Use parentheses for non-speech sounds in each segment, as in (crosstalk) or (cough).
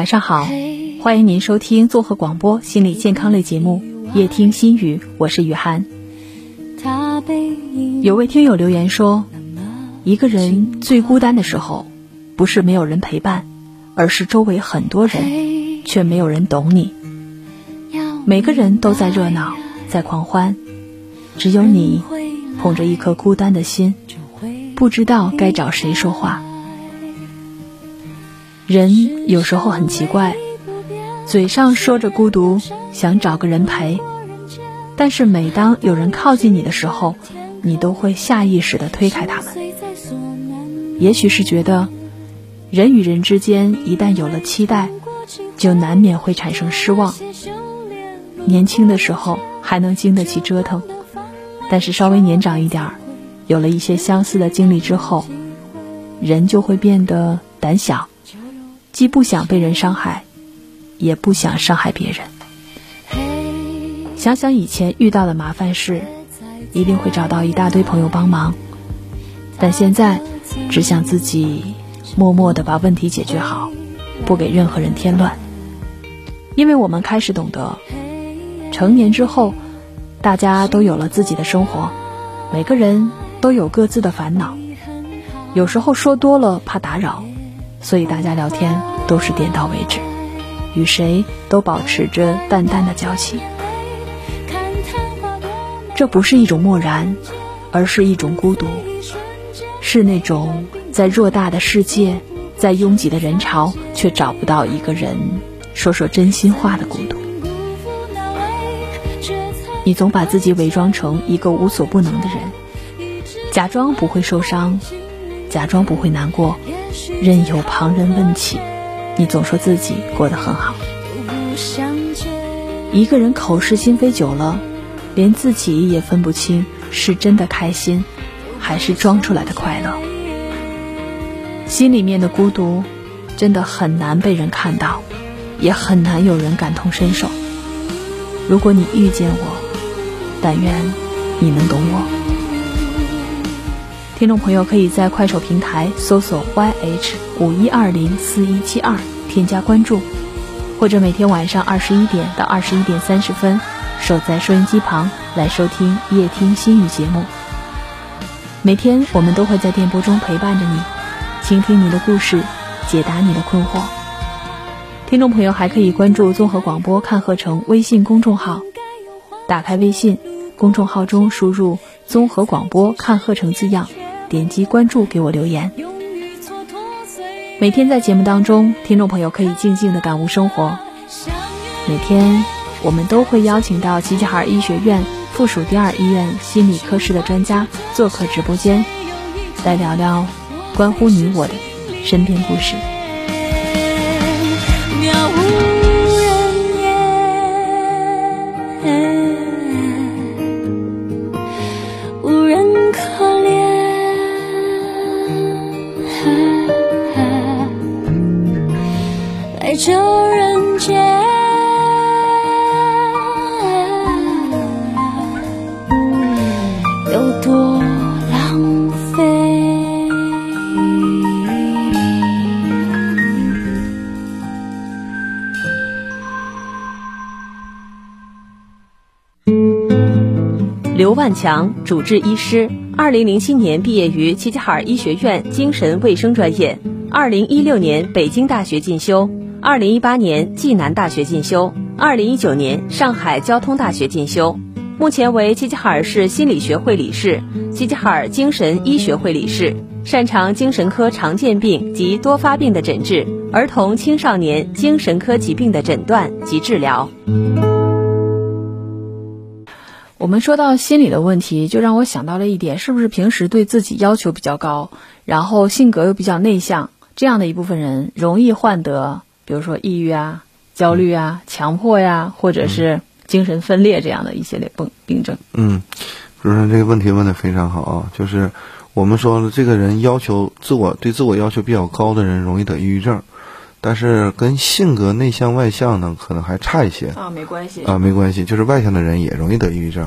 晚上好，欢迎您收听综合广播心理健康类节目《夜听心语》，我是雨涵。有位听友留言说，一个人最孤单的时候，不是没有人陪伴，而是周围很多人，却没有人懂你。每个人都在热闹，在狂欢，只有你捧着一颗孤单的心，不知道该找谁说话。人有时候很奇怪，嘴上说着孤独，想找个人陪，但是每当有人靠近你的时候，你都会下意识地推开他们。也许是觉得，人与人之间一旦有了期待，就难免会产生失望。年轻的时候还能经得起折腾，但是稍微年长一点儿，有了一些相似的经历之后，人就会变得胆小。既不想被人伤害，也不想伤害别人。想想以前遇到的麻烦事，一定会找到一大堆朋友帮忙。但现在，只想自己默默的把问题解决好，不给任何人添乱。因为我们开始懂得，成年之后，大家都有了自己的生活，每个人都有各自的烦恼。有时候说多了怕打扰。所以大家聊天都是点到为止，与谁都保持着淡淡的交情。这不是一种漠然，而是一种孤独，是那种在偌大的世界，在拥挤的人潮，却找不到一个人说说真心话的孤独。你总把自己伪装成一个无所不能的人，假装不会受伤，假装不会难过。任由旁人问起，你总说自己过得很好。一个人口是心非久了，连自己也分不清是真的开心，还是装出来的快乐。心里面的孤独，真的很难被人看到，也很难有人感同身受。如果你遇见我，但愿你能懂我。听众朋友可以在快手平台搜索 YH 五一二零四一七二，添加关注，或者每天晚上二十一点到二十一点三十分，守在收音机旁来收听夜听心语节目。每天我们都会在电波中陪伴着你，倾听你的故事，解答你的困惑。听众朋友还可以关注综合广播看鹤城微信公众号，打开微信公众号中输入“综合广播看鹤城”字样。点击关注，给我留言。每天在节目当中，听众朋友可以静静的感悟生活。每天我们都会邀请到齐齐哈尔医学院附属第二医院心理科室的专家做客直播间，来聊聊关乎你我的身边故事。强，主治医师，二零零七年毕业于齐齐哈尔医学院精神卫生专业，二零一六年北京大学进修，二零一八年暨南大学进修，二零一九年上海交通大学进修，目前为齐齐哈尔市心理学会理事、齐齐哈尔精神医学会理事，擅长精神科常见病及多发病的诊治，儿童青少年精神科疾病的诊断及治疗。我们说到心理的问题，就让我想到了一点：是不是平时对自己要求比较高，然后性格又比较内向，这样的一部分人容易患得，比如说抑郁啊、焦虑啊、强迫呀，或者是精神分裂这样的一系列病病症。嗯，主持人这个问题问的非常好啊，就是我们说这个人要求自我对自我要求比较高的人，容易得抑郁症。但是跟性格内向外向呢，可能还差一些啊，没关系啊，没关系，就是外向的人也容易得抑郁症，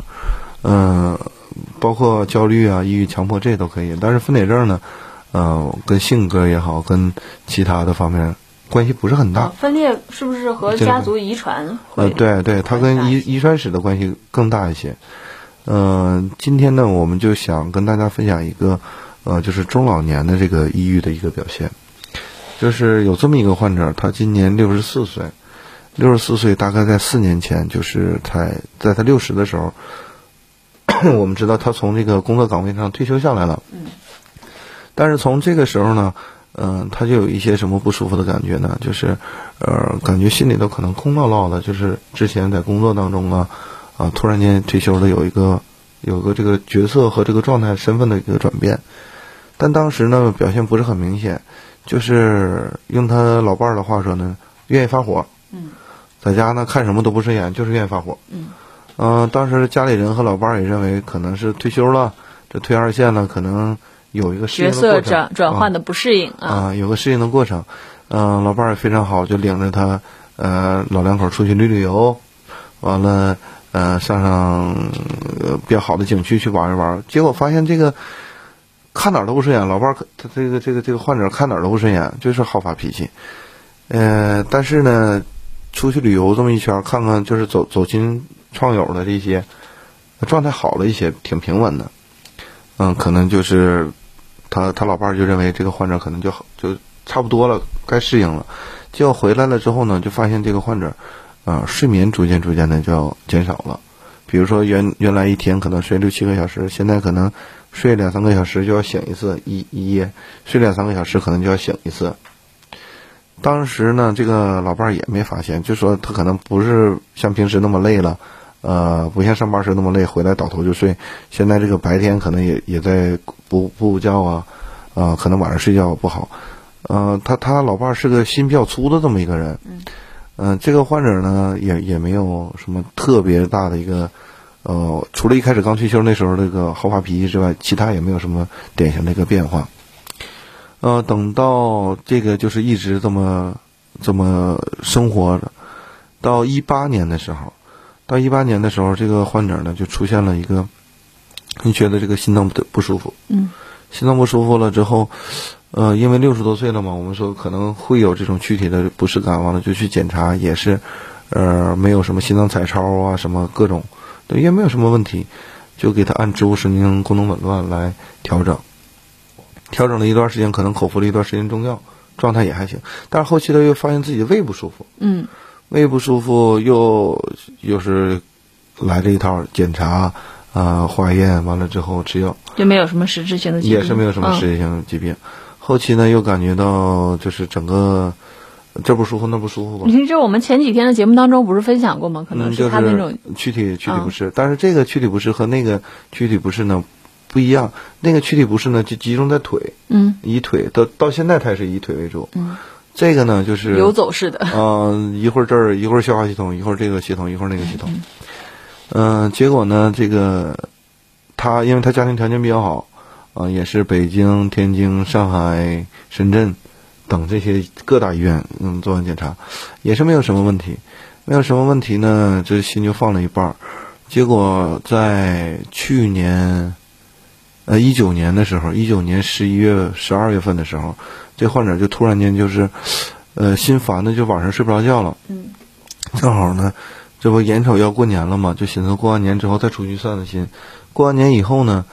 嗯，包括焦虑啊、抑郁、强迫这都可以。但是分裂症呢，呃，跟性格也好，跟其他的方面关系不是很大。分裂是不是和家族遗传？呃，对对，它跟遗遗传史的关系更大一些。嗯，今天呢，我们就想跟大家分享一个，呃，就是中老年的这个抑郁的一个表现。就是有这么一个患者，他今年六十四岁，六十四岁大概在四年前，就是在在他六十的时候，(clears throat) 我们知道他从这个工作岗位上退休下来了。嗯。但是从这个时候呢，嗯，他就有一些什么不舒服的感觉呢？就是，呃，感觉心里头可能空落落的。就是之前在工作当中啊。啊，突然间退休了，有一个有个这个角色和这个状态、身份的一个转变，但当时呢表现不是很明显，就是用他老伴儿的话说呢，愿意发火。嗯，在家呢看什么都不顺眼，就是愿意发火。嗯，嗯，当时家里人和老伴儿也认为可能是退休了，这退二线了，可能有一个角色转转换的不适应啊，有个适应的过程。嗯，老伴儿也非常好，就领着他呃老两口出去旅旅游，完了。呃，上上比较好的景区去玩一玩，结果发现这个看哪儿都不顺眼，老伴儿他这个这个这个患者看哪儿都不顺眼，就是好发脾气。呃，但是呢，出去旅游这么一圈，看看就是走走亲创友的这些状态好了一些，挺平稳的。嗯，可能就是他他老伴儿就认为这个患者可能就好就差不多了，该适应了。结果回来了之后呢，就发现这个患者。啊，睡眠逐渐逐渐的就要减少了，比如说原原来一天可能睡六七个小时，现在可能睡两三个小时就要醒一次，一一夜睡两三个小时可能就要醒一次。当时呢，这个老伴儿也没发现，就说他可能不是像平时那么累了，呃，不像上班时那么累，回来倒头就睡。现在这个白天可能也也在补补觉啊，啊，可能晚上睡觉不好。呃，他他老伴儿是个心比较粗的这么一个人。嗯，这个患者呢，也也没有什么特别大的一个，呃，除了一开始刚退休那时候那个好发脾气之外，其他也没有什么典型的一个变化。呃，等到这个就是一直这么这么生活着，到一八年的时候，到一八年的时候，这个患者呢就出现了一个，你觉得这个心脏不不舒服？嗯，心脏不舒服了之后。呃，因为六十多岁了嘛，我们说可能会有这种躯体的不适感，完了就去检查，也是，呃，没有什么心脏彩超啊，什么各种，也没有什么问题，就给他按植物神经功能紊乱来调整，调整了一段时间，可能口服了一段时间中药，状态也还行，但是后期他又发现自己的胃不舒服，嗯，胃不舒服又又是来这一套检查啊，化验完了之后吃药，就没有什么实质性的疾病，也是没有什么实质性的疾病。后期呢，又感觉到就是整个这不舒服那不舒服吧？你这我们前几天的节目当中不是分享过吗？可能是他那种躯体躯体不适，但是这个躯体不适和那个躯体不适呢不一样。那个躯体不适呢就集中在腿，嗯，以腿到到现在它也是以腿为主，嗯，这个呢就是游走式的，嗯，一会儿这儿一会儿消化系统，一会儿这个系统，一会儿那个系统，嗯，结果呢这个他因为他家庭条件比较好。啊，也是北京、天津、上海、深圳等这些各大医院，嗯，做完检查，也是没有什么问题，没有什么问题呢，这心就放了一半儿。结果在去年，呃，一九年的时候，一九年十一月、十二月份的时候，这患者就突然间就是，呃，心烦的就晚上睡不着觉了。嗯。正好呢，这不眼瞅要过年了嘛，就寻思过完年之后再出去散散心。过完年以后呢。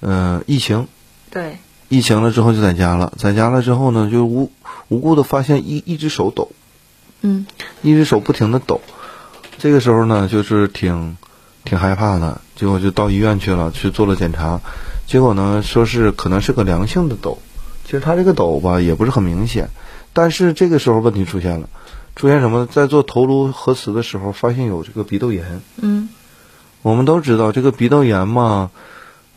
呃，疫情，对，疫情了之后就在家了，在家了之后呢，就无无故的发现一一只手抖，嗯，一只手不停的抖，这个时候呢，就是挺挺害怕的，结果就到医院去了，去做了检查，结果呢，说是可能是个良性的抖，其实他这个抖吧也不是很明显，但是这个时候问题出现了，出现什么？在做头颅核磁的时候，发现有这个鼻窦炎，嗯，我们都知道这个鼻窦炎嘛。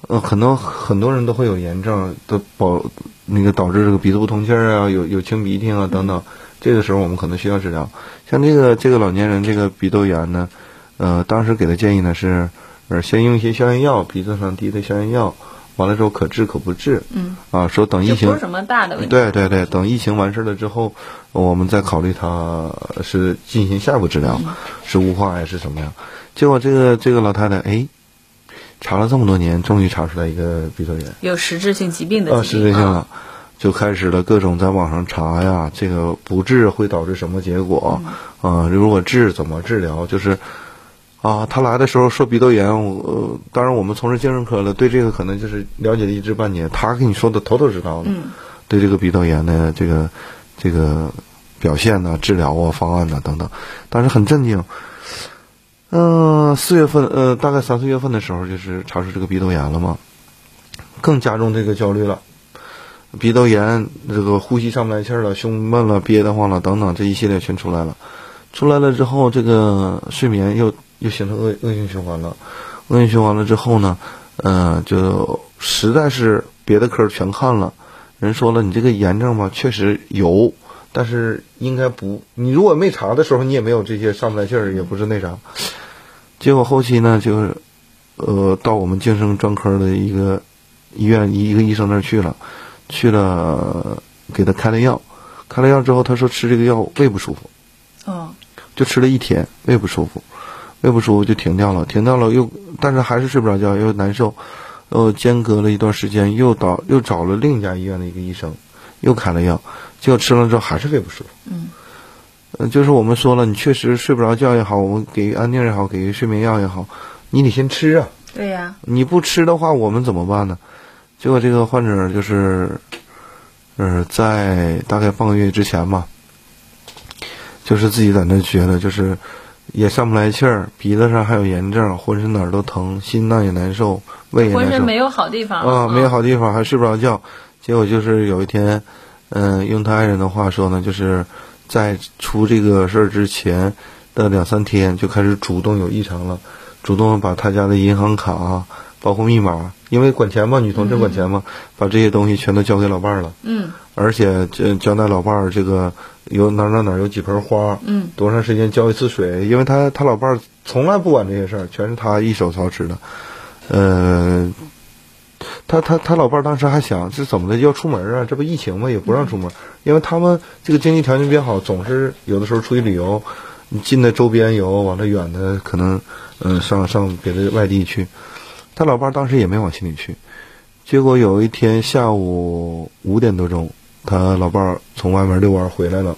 呃，可能很多人都会有炎症，都保那个导致这个鼻子不通气儿啊，有有清鼻涕啊等等。这个时候我们可能需要治疗。像这个这个老年人这个鼻窦炎呢，呃，当时给的建议呢是，呃，先用一些消炎药，鼻子上滴的消炎药，完了之后可治可不治。嗯。啊，说等疫情不是什么大的问题。对对对，等疫情完事了之后，我们再考虑他是进行下一步治疗，是雾化还是什么样？结果这个这个老太太，哎。查了这么多年，终于查出来一个鼻窦炎，有实质性疾病的。啊，实质性了。就开始了各种在网上查呀，这个不治会导致什么结果啊？如果治怎么治疗？就是啊，他来的时候说鼻窦炎，我当然我们从事精神科的，对这个可能就是了解了一知半解。他跟你说的头头是道的，对这个鼻窦炎的这个这个表现呢、治疗啊、方案呢等等，但是很震惊。嗯，四月份，呃，大概三四月份的时候，就是查出这个鼻窦炎了嘛，更加重这个焦虑了。鼻窦炎，这个呼吸上不来气儿了，胸闷了，憋得慌了，等等，这一系列全出来了。出来了之后，这个睡眠又又形成恶恶性循环了。恶性循环了之后呢，嗯，就实在是别的科全看了，人说了，你这个炎症吧，确实有。但是应该不，你如果没查的时候，你也没有这些上不来气儿，也不是那啥。结果后期呢，就是，呃，到我们精神专科的一个医院一个医生那儿去了，去了给他开了药，开了药之后，他说吃这个药胃不舒服，哦，就吃了一天，胃不舒服，胃不舒服就停掉了，停掉了又，但是还是睡不着觉，又难受，又间隔了一段时间，又到又找了另一家医院的一个医生，又开了药。结果吃了之后还是胃不舒服。嗯，呃，就是我们说了，你确实睡不着觉也好，我们给安定也好，给睡眠药也好，你得先吃啊。对呀。你不吃的话，我们怎么办呢？结果这个患者就是，呃，在大概半个月之前吧，就是自己在那觉得，就是也上不来气儿，鼻子上还有炎症，浑身哪儿都疼，心脏也难受，胃也难受。浑身没有好地方啊，没有好地方，还睡不着觉。结果就是有一天。嗯，用他爱人的话说呢，就是在出这个事儿之前的两三天就开始主动有异常了，主动把他家的银行卡、包括密码，因为管钱嘛，女同志管钱嘛，把这些东西全都交给老伴儿了。嗯。而且交交代老伴儿这个有哪哪哪有几盆花，嗯，多长时间浇一次水，因为他他老伴儿从来不管这些事儿，全是他一手操持的，呃。他他他老伴儿当时还想这怎么的要出门啊？这不疫情吗？也不让出门，因为他们这个经济条件比较好，总是有的时候出去旅游，近的周边游，往那远的可能嗯上上别的外地去。他老伴儿当时也没往心里去，结果有一天下午五点多钟，他老伴儿从外面遛弯回来了，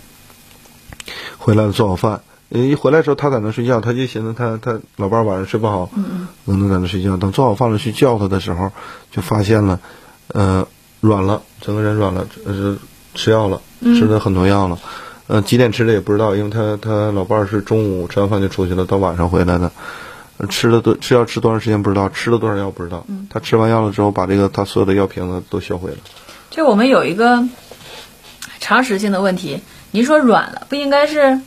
回来了做好饭。一回来的时候，他在那睡觉，他就寻思他他老伴儿晚上睡不好，嗯能在那睡觉。等做好饭了去叫他的时候，就发现了，呃，软了，整个人软了，呃，吃药了，吃了很多药了，呃，几点吃的也不知道，因为他他老伴儿是中午吃完饭就出去了，到晚上回来的，吃了多吃药吃多长时间不知道，吃了多少药不知道。他吃完药了之后，把这个他所有的药瓶子都销毁了。就我们有一个常识性的问题，您说软了，不应该是？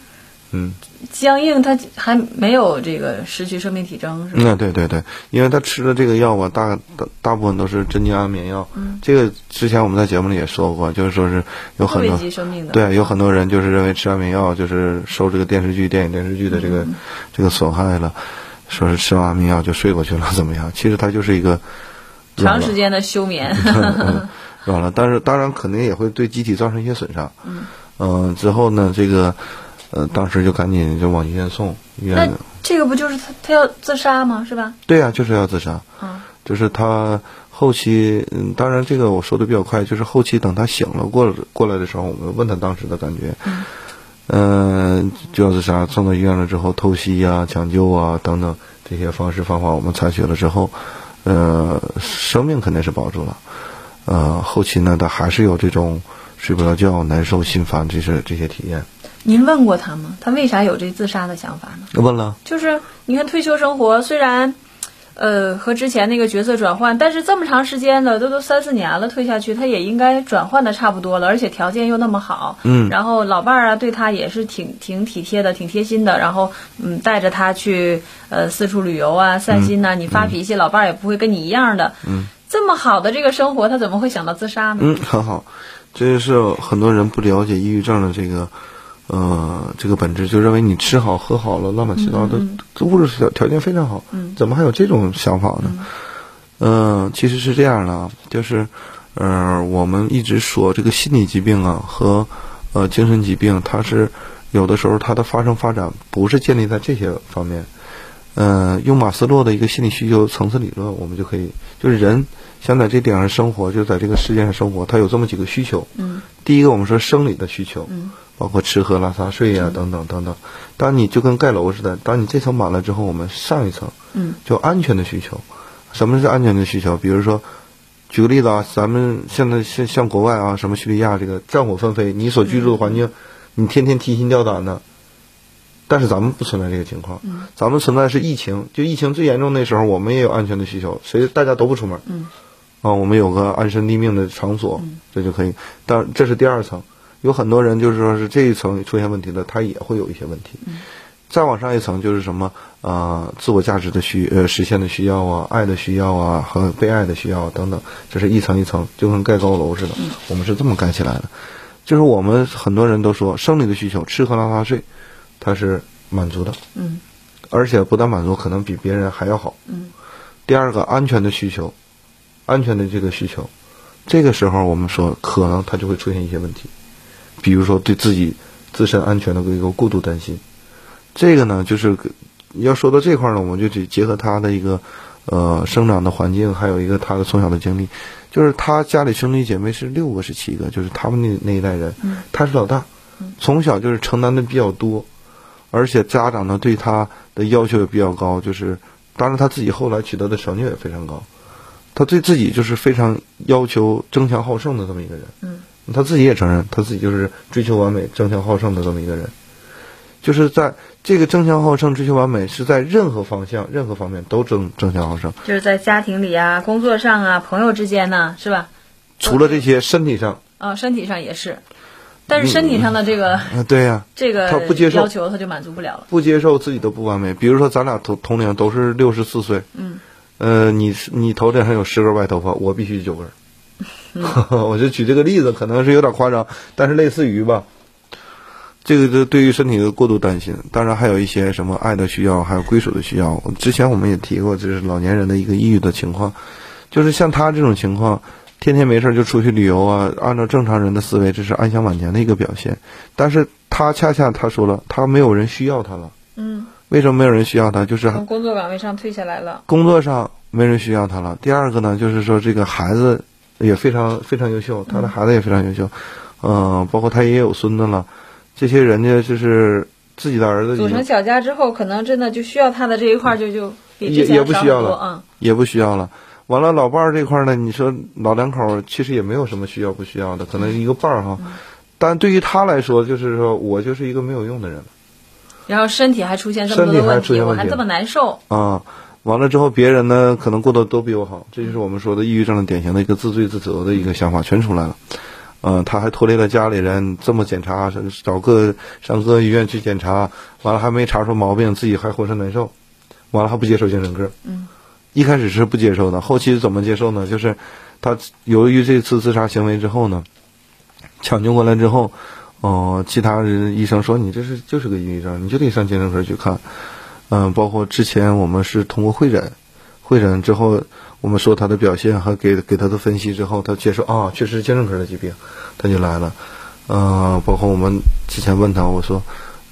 嗯。僵硬，他还没有这个失去生命体征，是吧？嗯，对对对，因为他吃的这个药吧，大大大部分都是镇静安眠药。嗯，这个之前我们在节目里也说过，就是说是有很多对，有很多人就是认为吃安眠药就是受这个电视剧、电影、电视剧的这个这个损害了，说是吃完安眠药就睡过去了，怎么样？其实它就是一个长时间的休眠，(laughs) 软了。但是当然肯定也会对机体造成一些损伤。嗯，嗯，之后呢，这个。呃，当时就赶紧就往医院送，医院。那这个不就是他他要自杀吗？是吧？对呀，就是要自杀。啊，就是他后期，嗯，当然这个我说的比较快，就是后期等他醒了过过来的时候，我们问他当时的感觉，嗯，就要自杀，送到医院了之后透析啊、抢救啊等等这些方式方法，我们采取了之后，呃，生命肯定是保住了，呃，后期呢，他还是有这种睡不着觉、难受、心烦这些这些体验。您问过他吗？他为啥有这自杀的想法呢？问了，就是你看退休生活虽然，呃，和之前那个角色转换，但是这么长时间了，都都三四年了，退下去他也应该转换的差不多了，而且条件又那么好，嗯，然后老伴儿啊对他也是挺挺体贴的，挺贴心的，然后嗯带着他去呃四处旅游啊散心呐，你发脾气，老伴儿也不会跟你一样的，嗯，这么好的这个生活，他怎么会想到自杀呢？嗯，很好，这就是很多人不了解抑郁症的这个。呃，这个本质就认为你吃好喝好了，乱七八糟的，这物质条条件非常好，怎么还有这种想法呢？嗯，其实是这样的，就是，呃，我们一直说这个心理疾病啊和呃精神疾病，它是有的时候它的发生发展不是建立在这些方面，呃，用马斯洛的一个心理需求层次理论，我们就可以，就是人想在这点上生活，就在这个世界上生活，他有这么几个需求。嗯。第一个，我们说生理的需求，嗯包括吃喝拉撒睡呀、等等等等。当你就跟盖楼似的，当你这层满了之后，我们上一层嗯就安全的需求。什么是安全的需求？比如说，举个例子啊，咱们现在像像国外啊，什么叙利亚这个战火纷飞，你所居住的环境，你天天提心吊胆的。但是咱们不存在这个情况，咱们存在是疫情，就疫情最严重那时候，我们也有安全的需求，所以大家都不出门，嗯啊，我们有个安身立命的场所，这就可以。但这是第二层，有很多人就是说是这一层出现问题了，他也会有一些问题。再往上一层就是什么呃，自我价值的需呃实现的需要啊，爱的需要啊和被爱的需要等等，这是一层一层，就跟盖高楼似的。我们是这么盖起来的。就是我们很多人都说生理的需求，吃喝拉撒睡，它是满足的，嗯而且不但满足，可能比别人还要好。嗯第二个安全的需求，安全的这个需求，这个时候我们说可能它就会出现一些问题，比如说对自己自身安全的一个过度担心。这个呢，就是要说到这块儿呢，我们就得结合他的一个呃生长的环境，还有一个他的从小的经历，就是他家里兄弟姐妹是六个是七个，就是他们那那一代人，他是老大，从小就是承担的比较多，而且家长呢对他的要求也比较高，就是当然他自己后来取得的成就也非常高，他对自己就是非常要求争强好胜的这么一个人，嗯，他自己也承认他自己就是追求完美、争强好胜的这么一个人，就是在这个争强好胜、追求完美是在任何方向、任何方面都争争强好胜，就是在家庭里啊、工作上啊、朋友之间呢，是吧？除了这些身体上，啊，身体上也是，但是身体上的这个、啊，对呀、(laughs) 这个他不接受要求，他就满足不了了。不接受自己的不完美。比如说，咱俩同同龄都是六十四岁，嗯，呃，你你头顶上有十根白头发，我必须九根儿。(laughs) 我就举这个例子，可能是有点夸张，但是类似于吧。这个就对于身体的过度担心，当然还有一些什么爱的需要，还有归属的需要。之前我们也提过，就是老年人的一个抑郁的情况，就是像他这种情况，天天没事就出去旅游啊，按照正常人的思维，这是安享晚年的一个表现。但是他恰恰他说了，他没有人需要他了。嗯，为什么没有人需要他？就是从工作岗位上退下来了。工作上没人需要他了。第二个呢，就是说这个孩子也非常非常优秀，他的孩子也非常优秀，嗯、包括他也有孙子了。这些人家就是自己的儿子组成小家之后，可能真的就需要他的这一块儿就就也也不需要了少很多啊。也不需要了。完了，老伴儿这块儿呢，你说老两口儿其实也没有什么需要不需要的，可能一个伴儿哈。但对于他来说，就是说我就是一个没有用的人然后身体还出现这么多问题，出现问题我还这么难受。啊。完了之后，别人呢可能过得都比我好，这就是我们说的抑郁症的典型的一个自罪自责的一个想法，全出来了。嗯、他还拖累了家里人，这么检查，找各上各医院去检查，完了还没查出毛病，自己还浑身难受，完了还不接受精神科。嗯，一开始是不接受的，后期怎么接受呢？就是他由于这次自杀行为之后呢，抢救过来之后，哦、其他人医生说你这是就是个抑郁症，你就得上精神科去看。嗯、包括之前我们是通过会诊，会诊之后我们说他的表现和给给他的分析之后，他接受啊，确实是精神科的疾病，他就来了。嗯、包括我们之前问他，我说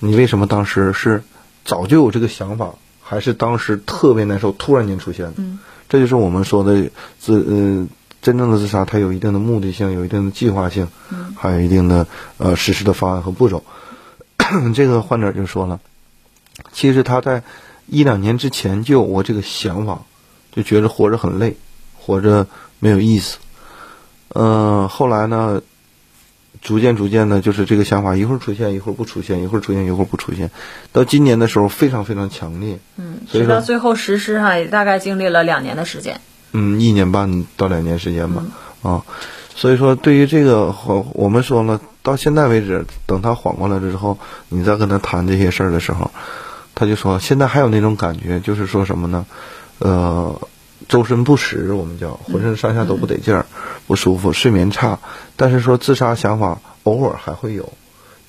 你为什么当时是早就有这个想法，还是当时特别难受，突然间出现的？嗯，这就是我们说的自呃真正的自杀，它有一定的目的性，有一定的计划性，嗯还有一定的呃实施的方案和步骤。(coughs) 这个患者就说了，其实他在一两年之前就有我这个想法，就觉得活着很累，活着没有意思。嗯、后来呢，逐渐逐渐的，就是这个想法一会儿出现，一会儿不出现，一会儿出现，一会儿不出现，到今年的时候非常非常强烈。嗯，所以到最后实施哈，也大概经历了两年的时间。嗯，一年半到两年时间吧，啊，所以说对于这个，我我们说了，到现在为止，等他缓过来了之后，你再跟他谈这些事儿的时候，他就说现在还有那种感觉，就是说什么呢？呃，周身不实，我们叫浑身上下都不得劲儿，不舒服，睡眠差，但是说自杀想法偶尔还会有，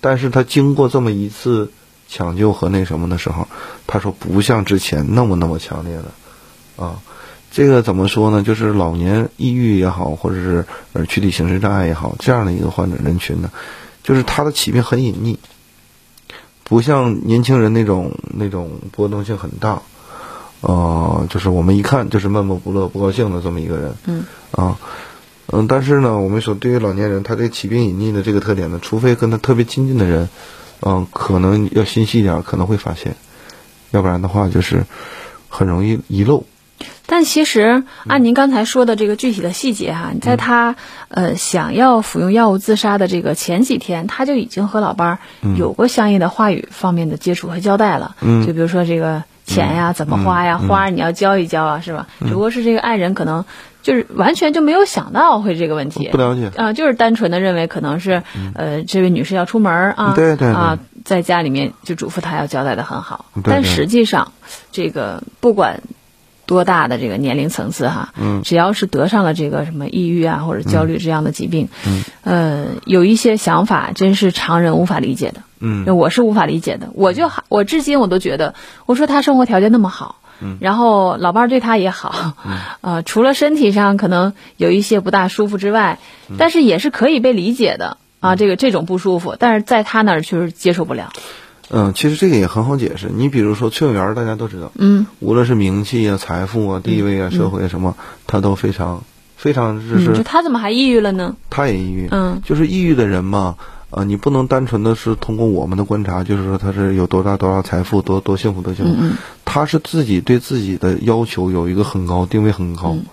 但是他经过这么一次抢救和那什么的时候，他说不像之前那么那么强烈了，啊。这个怎么说呢？就是老年抑郁也好，或者是呃躯体形式障碍也好，这样的一个患者人群呢，就是他的起病很隐匿，不像年轻人那种那种波动性很大。呃，就是我们一看就是闷闷不乐、不高兴的这么一个人。嗯啊，嗯，但是呢，我们说对于老年人，他这起病隐匿的这个特点呢，除非跟他特别亲近的人，嗯、可能要心细一点，可能会发现，要不然的话就是很容易遗漏。但其实按您刚才说的这个具体的细节哈、你在他呃想要服用药物自杀的这个前几天，他就已经和老伴儿有过相应的话语方面的接触和交代了。嗯。就比如说这个钱呀、怎么花呀，花儿你要交一交啊，是吧？只不过是这个爱人可能就是完全就没有想到会这个问题。不。了解，啊、就是单纯的认为可能是，呃，这位女士要出门啊，对对对。啊，在家里面就嘱咐她要交代的很好，对对。但实际上，这个不管多大的这个年龄层次哈，嗯。只要是得上了这个什么抑郁啊或者焦虑这样的疾病，嗯，呃，有一些想法真是常人无法理解的，嗯。我是无法理解的，我就还我至今我都觉得，我说他生活条件那么好，嗯。然后老伴儿对他也好，(laughs) 呃，除了身体上可能有一些不大舒服之外，嗯。但是也是可以被理解的啊，这个这种不舒服，但是在他那儿确实接受不了，嗯，其实这个也很好解释。你比如说崔永元，大家都知道，嗯无论是名气啊、财富啊、地位啊、社会啊什么，他都非常非常就是他怎么还抑郁了呢？他也抑郁，嗯就是抑郁的人嘛，呃，你不能单纯的是通过我们的观察，就是说他是有多大多大财富，多多幸福多幸福，嗯他是自己对自己的要求有一个很高，定位很高。嗯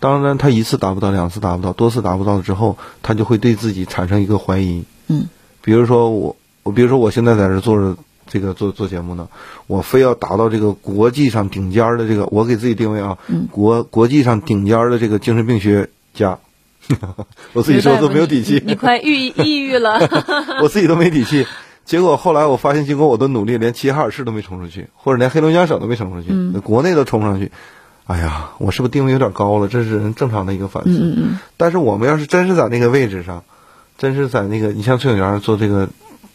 当然，他一次达不到，两次达不到，多次达不到之后，他就会对自己产生一个怀疑。嗯比如说我，我比如说我现在在这做着这个做做节目呢，我非要达到这个国际上顶尖儿的这个，我给自己定位啊，嗯国国际上顶尖儿的这个精神病学家，(laughs) 我自己说都没有底气，你你快抑 (laughs) 抑郁了，(laughs) 我自己都没底气。结果后来我发现，经过我的努力，连齐齐哈尔市都没冲出去，或者连黑龙江省都没冲出去，嗯国内都冲不上去。哎呀，我是不是定位有点高了？这是人正常的一个反思。嗯嗯但是我们要是真是在那个位置上，真是在那个，你像崔永元做这个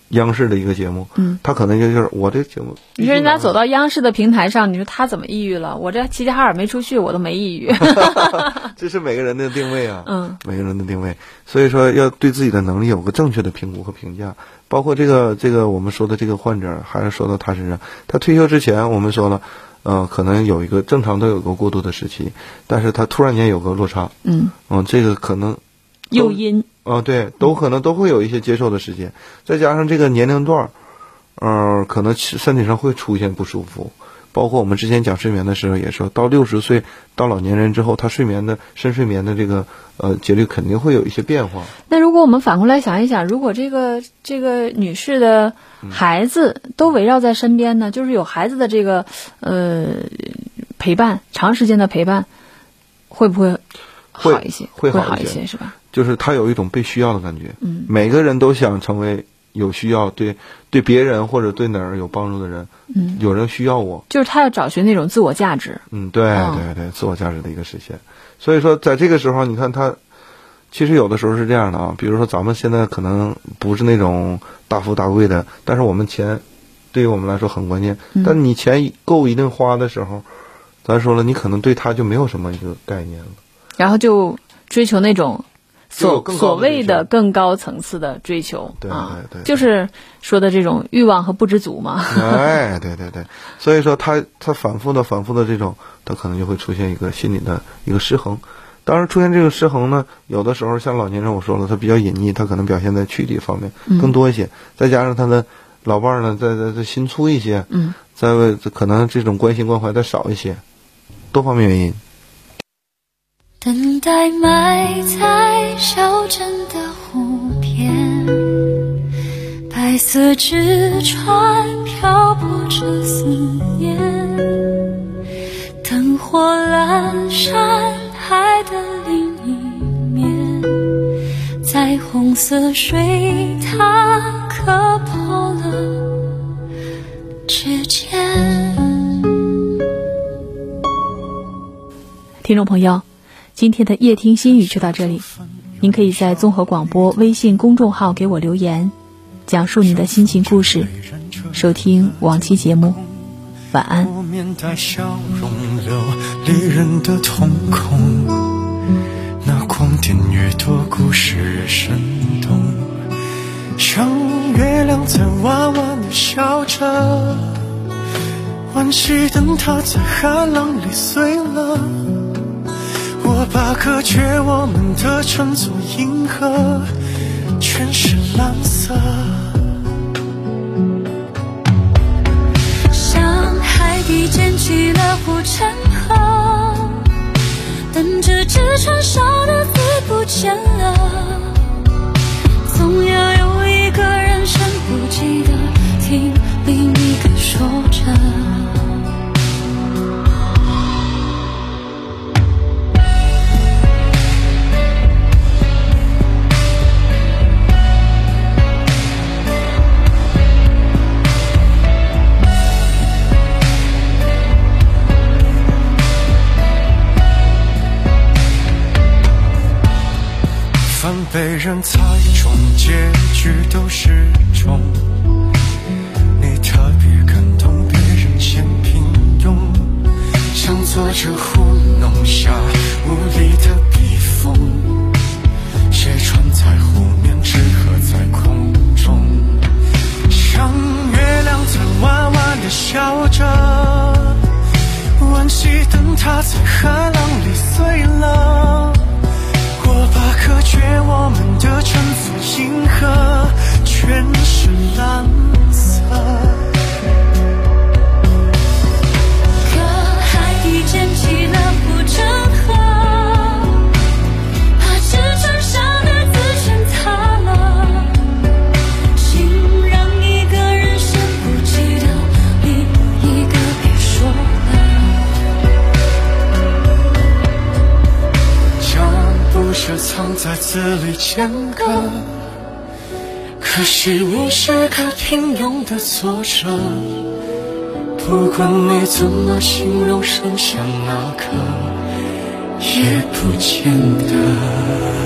央视的一个节目，嗯，他可能就就是我这节目，你说人家走到央视的平台上，你说他怎么抑郁了？我这齐齐哈尔没出去，我都没抑郁。(laughs) 这是每个人的定位啊，(laughs) 嗯，每个人的定位，所以说要对自己的能力有个正确的评估和评价。包括这个这个我们说的这个患者，还是说到他身上，他退休之前我们说了，呃，可能有一个正常都有个过渡的时期，但是他突然间有个落差，嗯，嗯，这个可能诱因，啊，对，都可能都会有一些接受的时间，再加上这个年龄段儿，呃，可能身体上会出现不舒服。包括我们之前讲睡眠的时候也说，到六十岁到老年人之后，他睡眠的深睡眠的这个呃节律肯定会有一些变化。那如果我们反过来想一想，如果这个这个女士的孩子都围绕在身边呢，就是有孩子的这个呃陪伴，长时间的陪伴，会不会好一些？会会好一些，是吧？就是他有一种被需要的感觉。嗯每个人都想成为有需要、对对别人或者对哪儿有帮助的人。嗯，有人需要我，就是他要找寻那种自我价值。嗯，对哦对对，自我价值的一个实现。所以说，在这个时候，你看他，其实有的时候是这样的啊。比如说，咱们现在可能不是那种大富大贵的，但是我们钱对于我们来说很关键。嗯但你钱够一定花的时候，咱说了，你可能对他就没有什么一个概念了。然后就追求那种所所谓的更高层次的追求对啊对对，就是说的这种欲望和不知足嘛。哎，对对对，所以说他他反复的反复的这种，他可能就会出现一个心理的一个失衡。当然，出现这个失衡呢，有的时候像老年人，我说了，他比较隐匿，他可能表现在躯体方面更多一些，再加上他的老伴儿呢，在在在心粗一些，嗯，在为可能这种关心关怀再少一些，多方面原因。等待埋在小镇的湖边，白色纸船漂泊着思念。灯火阑珊海的另一面，在红色水塔刻破了指尖。听众朋友，今天的夜听心语就到这里。您可以在综合广播微信公众号给我留言，讲述你的心情故事，收听往期节目。晚安。我面带笑容，流离人的瞳孔。那光点越多，故事越生动。像月亮在弯弯的笑着，弯惋惜灯塔在海浪里碎了，我把隔绝我们的称作银河，全是蓝色。像海底捡起了护城河，等着纸船烧的字不见了，总要有一个人身不记得听另一个说着。人猜中，结局都是中。你特别感动，别人先平庸，像作者糊弄下无力的笔锋，写穿在湖面，纸鹤在空中，像月亮在弯弯的笑着，惋惜灯塔在海浪里碎了。我把隔绝我们的称作银河，两个，可惜你是个平庸的作者。不管你怎么形容剩下那刻，也不见得。